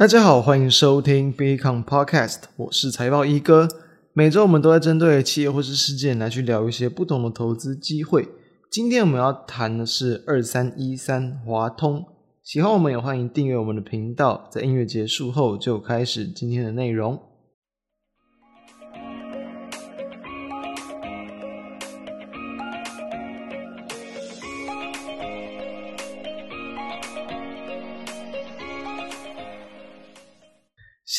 大家好，欢迎收听 Become Podcast，我是财报一哥。每周我们都在针对企业或是事件来去聊一些不同的投资机会。今天我们要谈的是二三一三华通。喜欢我们也欢迎订阅我们的频道。在音乐结束后，就开始今天的内容。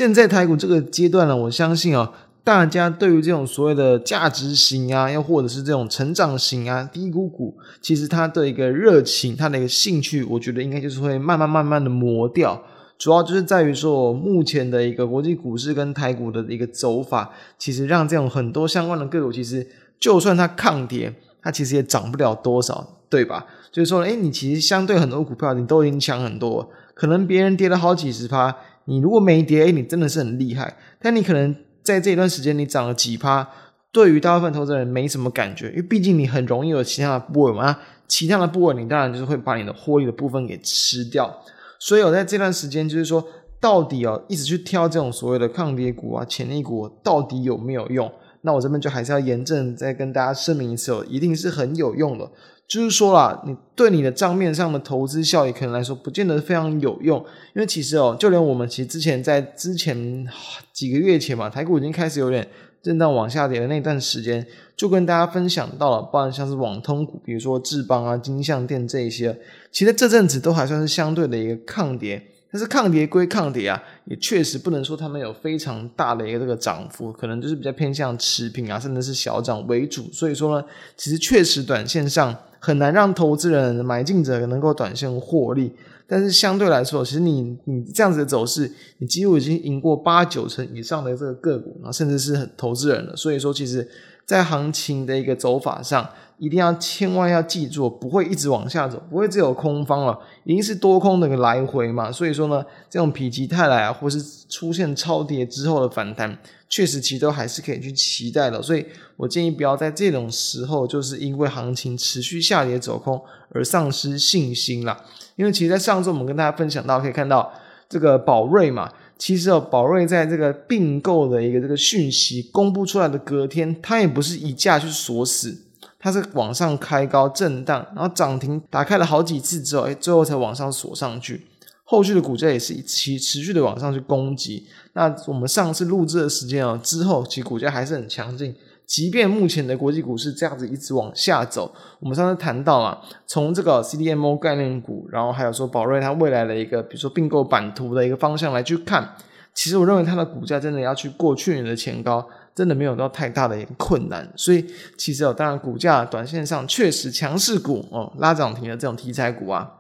现在台股这个阶段呢，我相信哦，大家对于这种所谓的价值型啊，又或者是这种成长型啊，低估股，其实它的一个热情，它的一个兴趣，我觉得应该就是会慢慢慢慢的磨掉。主要就是在于说，目前的一个国际股市跟台股的一个走法，其实让这种很多相关的个股，其实就算它抗跌，它其实也涨不了多少，对吧？就是说，诶，你其实相对很多股票，你都已经强很多，可能别人跌了好几十趴。你如果没跌，欸，你真的是很厉害。但你可能在这一段时间你涨了几趴，对于大部分投资人没什么感觉，因为毕竟你很容易有其他的部位嘛。其他的部位你当然就是会把你的获利的部分给吃掉。所以我在这段时间就是说，到底哦，一直去挑这种所谓的抗跌股啊、潜力股，到底有没有用？那我这边就还是要严正再跟大家声明一次哦，一定是很有用的。就是说啦，你对你的账面上的投资效益可能来说，不见得非常有用，因为其实哦，就连我们其实之前在之前几个月前嘛，台股已经开始有点震荡往下跌的那段时间，就跟大家分享到了，包含像是网通股，比如说智邦啊、金像电这一些，其实这阵子都还算是相对的一个抗跌。但是抗跌归抗跌啊，也确实不能说他们有非常大的一个这个涨幅，可能就是比较偏向持平啊，甚至是小涨为主。所以说呢，其实确实短线上很难让投资人买进者能够短线获利。但是相对来说，其实你你这样子的走势，你几乎已经赢过八九成以上的这个个股，甚至是投资人了。所以说，其实在行情的一个走法上。一定要千万要记住，不会一直往下走，不会只有空方了，一定是多空的一个来回嘛。所以说呢，这种否极泰来啊，或是出现超跌之后的反弹，确实其实都还是可以去期待的。所以我建议不要在这种时候，就是因为行情持续下跌走空而丧失信心啦。因为其实，在上周我们跟大家分享到，可以看到这个宝瑞嘛，其实哦，宝瑞在这个并购的一个这个讯息公布出来的隔天，它也不是以价去锁死。它是往上开高震荡，然后涨停打开了好几次之后，哎，最后才往上锁上去。后续的股价也是持持续的往上去攻击。那我们上次录制的时间哦，之后其实股价还是很强劲。即便目前的国际股市这样子一直往下走，我们上次谈到嘛，从这个 CDMO 概念股，然后还有说宝瑞它未来的一个，比如说并购版图的一个方向来去看，其实我认为它的股价真的要去过去年的前高。真的没有到太大的一个困难，所以其实哦，当然股价短线上确实强势股哦，拉涨停的这种题材股啊，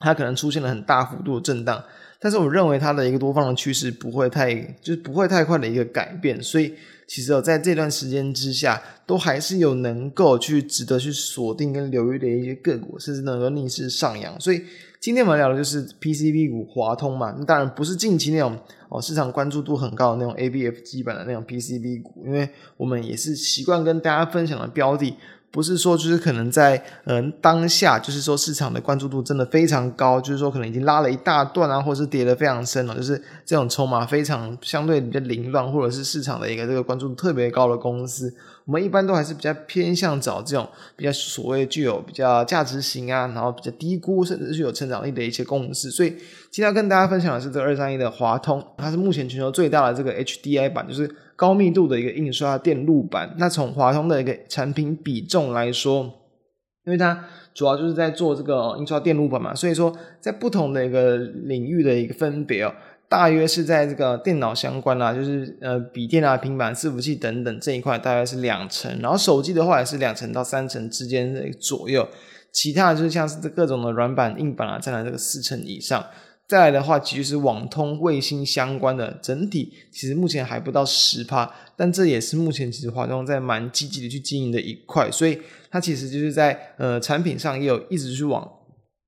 它可能出现了很大幅度的震荡，但是我认为它的一个多方的趋势不会太，就是不会太快的一个改变，所以其实哦，在这段时间之下，都还是有能够去值得去锁定跟留意的一些个股，甚至能够逆势上扬，所以。今天我们聊的就是 PCB 股华通嘛，那当然不是近期那种哦市场关注度很高的那种 ABF 基板的那种 PCB 股，因为我们也是习惯跟大家分享的标的，不是说就是可能在嗯、呃、当下就是说市场的关注度真的非常高，就是说可能已经拉了一大段啊，或者是跌得非常深了，就是这种筹码非常相对比较凌乱，或者是市场的一个这个关注度特别高的公司。我们一般都还是比较偏向找这种比较所谓具有比较价值型啊，然后比较低估甚至是有成长力的一些公司。所以今天要跟大家分享的是这个二三一的华通，它是目前全球最大的这个 HDI 板，就是高密度的一个印刷电路板。那从华通的一个产品比重来说，因为它主要就是在做这个印刷电路板嘛，所以说在不同的一个领域的一个分别哦。大约是在这个电脑相关啦，就是呃笔电啊、平板、伺服器等等这一块，大概是两成，然后手机的话也是两成到三成之间的左右，其他就是像是这各种的软板、硬板啊，占了这个四成以上。再来的话，其实是网通、卫星相关的，整体其实目前还不到十趴，但这也是目前其实华中在蛮积极的去经营的一块，所以它其实就是在呃产品上也有一直去往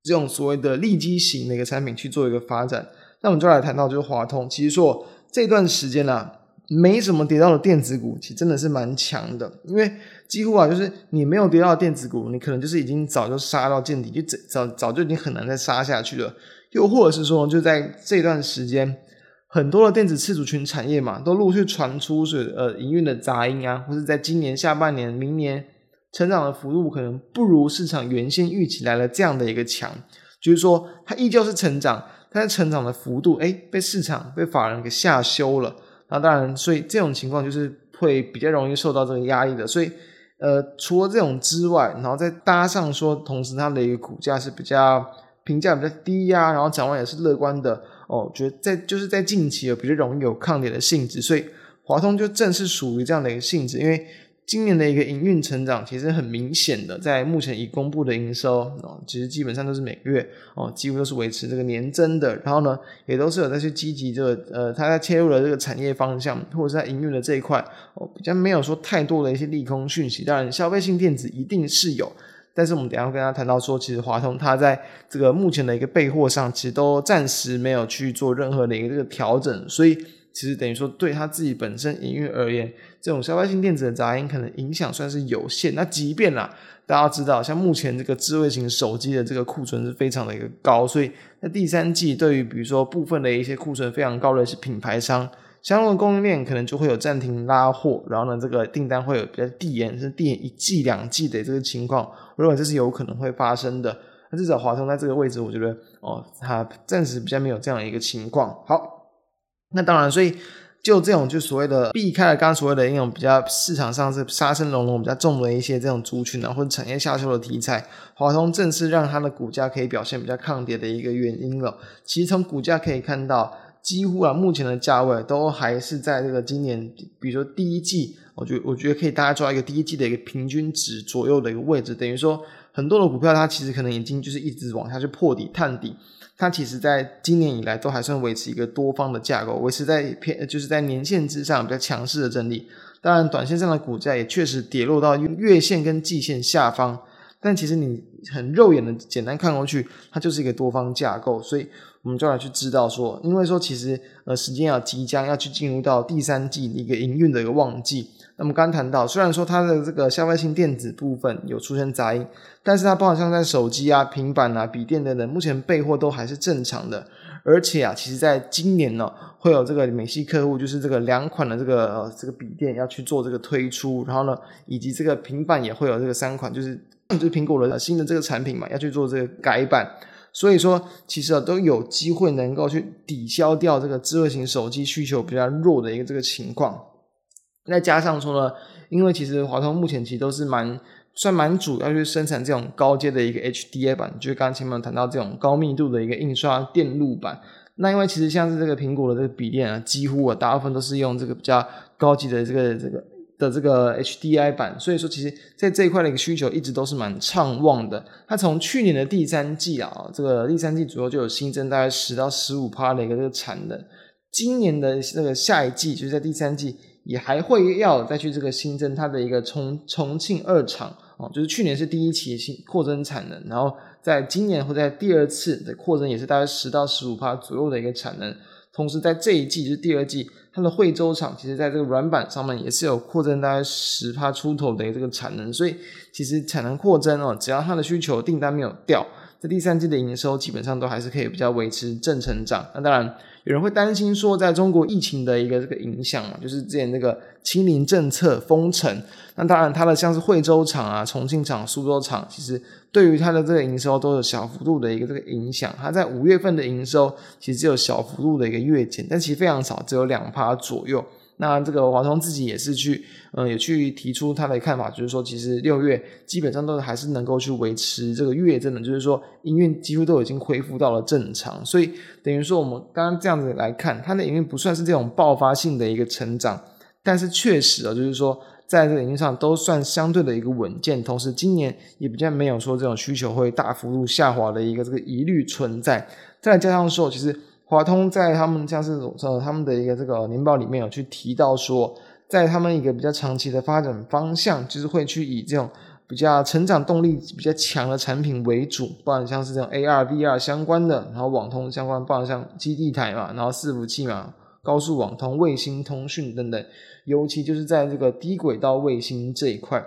这种所谓的利基型的一个产品去做一个发展。那我们就来谈到就是华通，其实说这段时间啊，没什么跌到的电子股，其实真的是蛮强的，因为几乎啊，就是你没有跌到的电子股，你可能就是已经早就杀到见底，就早早早就已经很难再杀下去了。又或者是说，就在这段时间，很多的电子次族群产业嘛，都陆续传出是呃营运的杂音啊，或是在今年下半年、明年成长的幅度可能不如市场原先预期来了这样的一个强，就是说它依旧是成长，它成长的幅度哎被市场被法人给下修了。那当然，所以这种情况就是会比较容易受到这个压力的。所以呃，除了这种之外，然后再搭上说，同时它的一个股价是比较评价比较低呀、然后展望也是乐观的。哦，觉得在就是在近期有比较容易有抗跌的性质，所以华通就正是属于这样的一个性质。因为今年的一个营运成长其实很明显的，在目前已公布的营收哦，其实基本上都是每个月哦，几乎都是维持这个年增的。然后呢，也都是有在去积极这个呃，它在切入了这个产业方向，或者在营运的这一块哦，比较没有说太多的一些利空讯息。当然，消费性电子一定是有。但是我们等下会跟他谈到说，其实华通它在这个目前的一个备货上，其实都暂时没有去做任何的一个这个调整，所以其实等于说对他自己本身营运而言，这种消费性电子的杂音可能影响算是有限。那即便啦，大家知道，像目前这个智慧型手机的这个库存是非常的一个高，所以在第三季对于比如说部分的一些库存非常高的一些品牌商。相关的供应链可能就会有暂停拉货，然后呢，这个订单会有比较递延，是递延一季两季的这个情况，我认为这是有可能会发生的。那至少华通在这个位置，我觉得哦，它暂时比较没有这样一个情况。好，那当然，所以就这种就所谓的避开了刚所谓的那种比较市场上是杀声隆隆比较重的一些这种族群啊，或者产业下修的题材，华通正是让它的股价可以表现比较抗跌的一个原因了。其实从股价可以看到。几乎啊，目前的价位都还是在这个今年，比如说第一季，我觉我觉得可以大家抓一个第一季的一个平均值左右的一个位置，等于说很多的股票它其实可能已经就是一直往下去破底探底，它其实在今年以来都还算维持一个多方的架构，维持在偏就是在年线之上比较强势的整理。当然，短线上的股价也确实跌落到月线跟季线下方，但其实你很肉眼的简单看过去，它就是一个多方架构，所以。我们就来去知道说，因为说其实呃时间要即将要去进入到第三季的一个营运的一个旺季。那么刚谈到，虽然说它的这个消费性电子部分有出现杂音，但是它包括像在手机啊、平板啊、笔电等等，目前备货都还是正常的。而且啊，其实在今年呢，会有这个美系客户，就是这个两款的这个呃这个笔电要去做这个推出，然后呢，以及这个平板也会有这个三款，就是就是苹果的新的这个产品嘛，要去做这个改版。所以说，其实啊都有机会能够去抵消掉这个智慧型手机需求比较弱的一个这个情况。再加上说呢，因为其实华通目前其实都是蛮算蛮主要去生产这种高阶的一个 HDI 板，就是刚刚前面谈到这种高密度的一个印刷电路板。那因为其实像是这个苹果的这个笔电啊，几乎啊大部分都是用这个比较高级的这个这个。的这个 HDI 版，所以说其实在这一块的一个需求一直都是蛮畅旺的。它从去年的第三季啊，这个第三季左右就有新增大概十到十五趴的一个这个产能。今年的这个下一季，就是在第三季也还会要再去这个新增它的一个重重庆二厂啊，就是去年是第一期新扩增产能，然后在今年会在第二次的扩增也是大概十到十五趴左右的一个产能。同时在这一季就是第二季。它的惠州厂其实在这个软板上面也是有扩增大概十趴出头的这个产能，所以其实产能扩增哦，只要它的需求订单没有掉，在第三季的营收基本上都还是可以比较维持正成长。那当然。有人会担心说，在中国疫情的一个这个影响嘛，就是之前那个清零政策封城，那当然它的像是惠州厂啊、重庆厂、苏州厂，其实对于它的这个营收都有小幅度的一个这个影响。它在五月份的营收其实只有小幅度的一个月减，但其实非常少，只有两趴左右。那这个华通自己也是去，嗯，也去提出他的看法，就是说，其实六月基本上都还是能够去维持这个月增的，就是说营运几乎都已经恢复到了正常，所以等于说我们刚刚这样子来看，它的营运不算是这种爆发性的一个成长，但是确实啊，就是说在这个营运上都算相对的一个稳健，同时今年也比较没有说这种需求会大幅度下滑的一个这个疑虑存在，再加上说其实。华通在他们像是呃他们的一个这个年报里面有去提到说，在他们一个比较长期的发展方向，就是会去以这种比较成长动力比较强的产品为主，不然像是这种 AR、VR 相关的，然后网通相关，不然像基地台嘛，然后伺服器嘛，高速网通、卫星通讯等等，尤其就是在这个低轨道卫星这一块。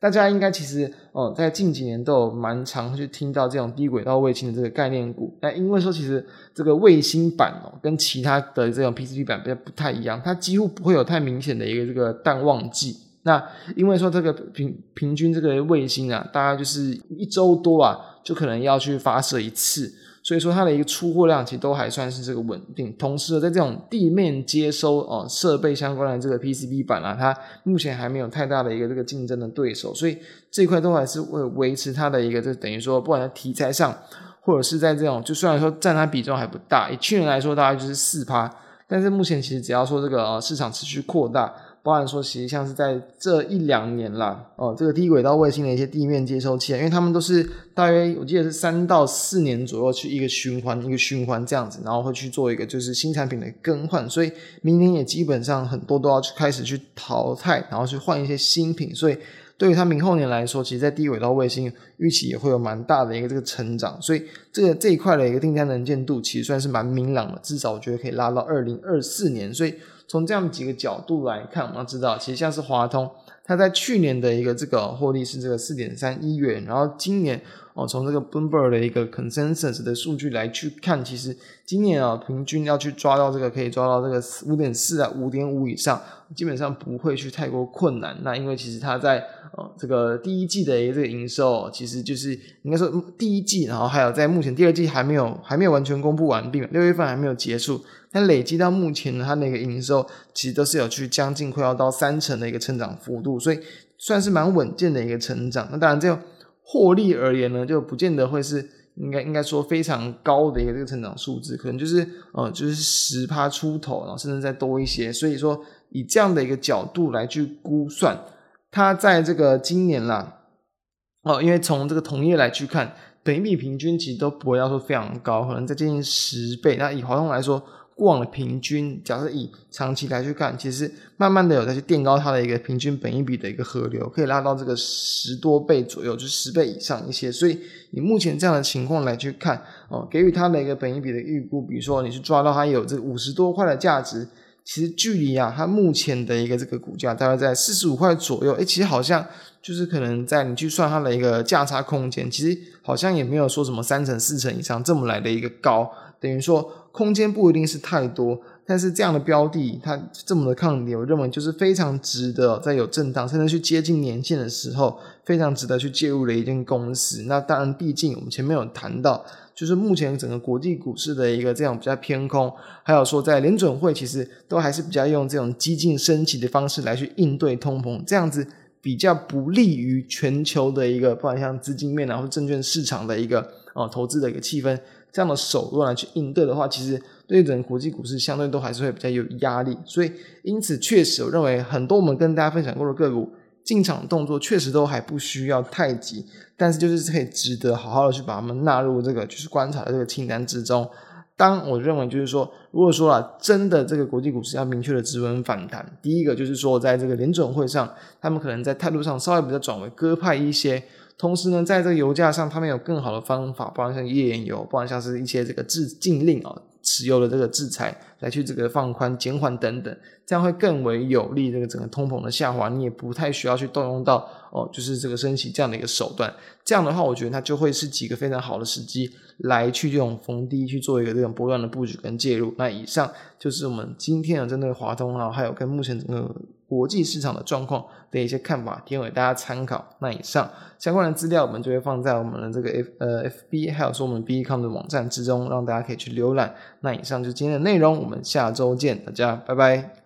大家应该其实哦，在近几年都有蛮常去听到这种低轨道卫星的这个概念股。那因为说其实这个卫星版哦，跟其他的这种 PCB 版比较不太一样，它几乎不会有太明显的一个这个淡旺季。那因为说这个平平均这个卫星啊，大概就是一周多啊，就可能要去发射一次。所以说它的一个出货量其实都还算是这个稳定，同时在这种地面接收哦设备相关的这个 PCB 板啊，它目前还没有太大的一个这个竞争的对手，所以这一块都还是会维持它的一个，就等于说不管在题材上，或者是在这种，就虽然说占它比重还不大，以去年来说大概就是四趴，但是目前其实只要说这个呃市场持续扩大。包含说，其实像是在这一两年啦，哦，这个低轨道卫星的一些地面接收器，因为他们都是大约我记得是三到四年左右去一个循环，一个循环这样子，然后会去做一个就是新产品的更换，所以明年也基本上很多都要去开始去淘汰，然后去换一些新品，所以对于它明后年来说，其实，在低轨道卫星预期也会有蛮大的一个这个成长，所以这个这一块的一个订单能见度其实算是蛮明朗的，至少我觉得可以拉到二零二四年，所以。从这样几个角度来看，我们要知道，其实像是华通，它在去年的一个这个获利是这个四点三亿元，然后今年哦，从这个 Bloomberg 的一个 consensus 的数据来去看，其实今年啊，平均要去抓到这个可以抓到这个五点四啊，五点五以上，基本上不会去太过困难。那因为其实它在呃这个第一季的一个这个营收，其实就是应该说第一季，然后还有在目前第二季还没有还没有完全公布完毕，六月份还没有结束。但累积到目前呢，它那个营收其实都是有去将近快要到三成的一个成长幅度，所以算是蛮稳健的一个成长。那当然，这个获利而言呢，就不见得会是应该应该说非常高的一个这个成长数字，可能就是呃就是十趴出头，然后甚至再多一些。所以说，以这样的一个角度来去估算，它在这个今年啦，哦，因为从这个同业来去看，本益比平均其实都不会要说非常高，可能在接近十倍。那以华通来说，过往的平均，假设以长期来去看，其实慢慢的有在去垫高它的一个平均本益比的一个河流，可以拉到这个十多倍左右，就十倍以上一些。所以以目前这样的情况来去看，哦，给予它的一个本益比的预估，比如说你是抓到它有这五十多块的价值，其实距离啊它目前的一个这个股价大概在四十五块左右，诶，其实好像就是可能在你去算它的一个价差空间，其实好像也没有说什么三成四成以上这么来的一个高。等于说，空间不一定是太多，但是这样的标的它这么的抗跌，我认为就是非常值得在有震荡甚至去接近年线的时候，非常值得去介入的一间公司。那当然，毕竟我们前面有谈到，就是目前整个国际股市的一个这样比较偏空，还有说在联准会其实都还是比较用这种激进升级的方式来去应对通膨，这样子比较不利于全球的一个，不管像资金面然后证券市场的一个哦投资的一个气氛。这样的手段来去应对的话，其实对整个国际股市相对都还是会比较有压力。所以，因此确实我认为很多我们跟大家分享过的个股进场动作确实都还不需要太急，但是就是可以值得好好的去把它们纳入这个就是观察的这个清单之中。当我认为就是说，如果说啊真的这个国际股市要明确的止稳反弹，第一个就是说在这个联准会上，他们可能在态度上稍微比较转为鸽派一些。同时呢，在这个油价上，他们有更好的方法，包括像页岩油，包括像是一些这个制禁令啊，持有的这个制裁来去这个放宽、减缓等等，这样会更为有利这个整个通膨的下滑。你也不太需要去动用到哦，就是这个升息这样的一个手段。这样的话，我觉得它就会是几个非常好的时机来去这种逢低去做一个这种波段的布局跟介入。那以上就是我们今天的针对华通啊，还有跟目前整个。国际市场的状况的一些看法，提供给大家参考。那以上相关的资料，我们就会放在我们的这个 F 呃 FB，还有说我们 BECOM 的网站之中，让大家可以去浏览。那以上就是今天的内容，我们下周见，大家拜拜。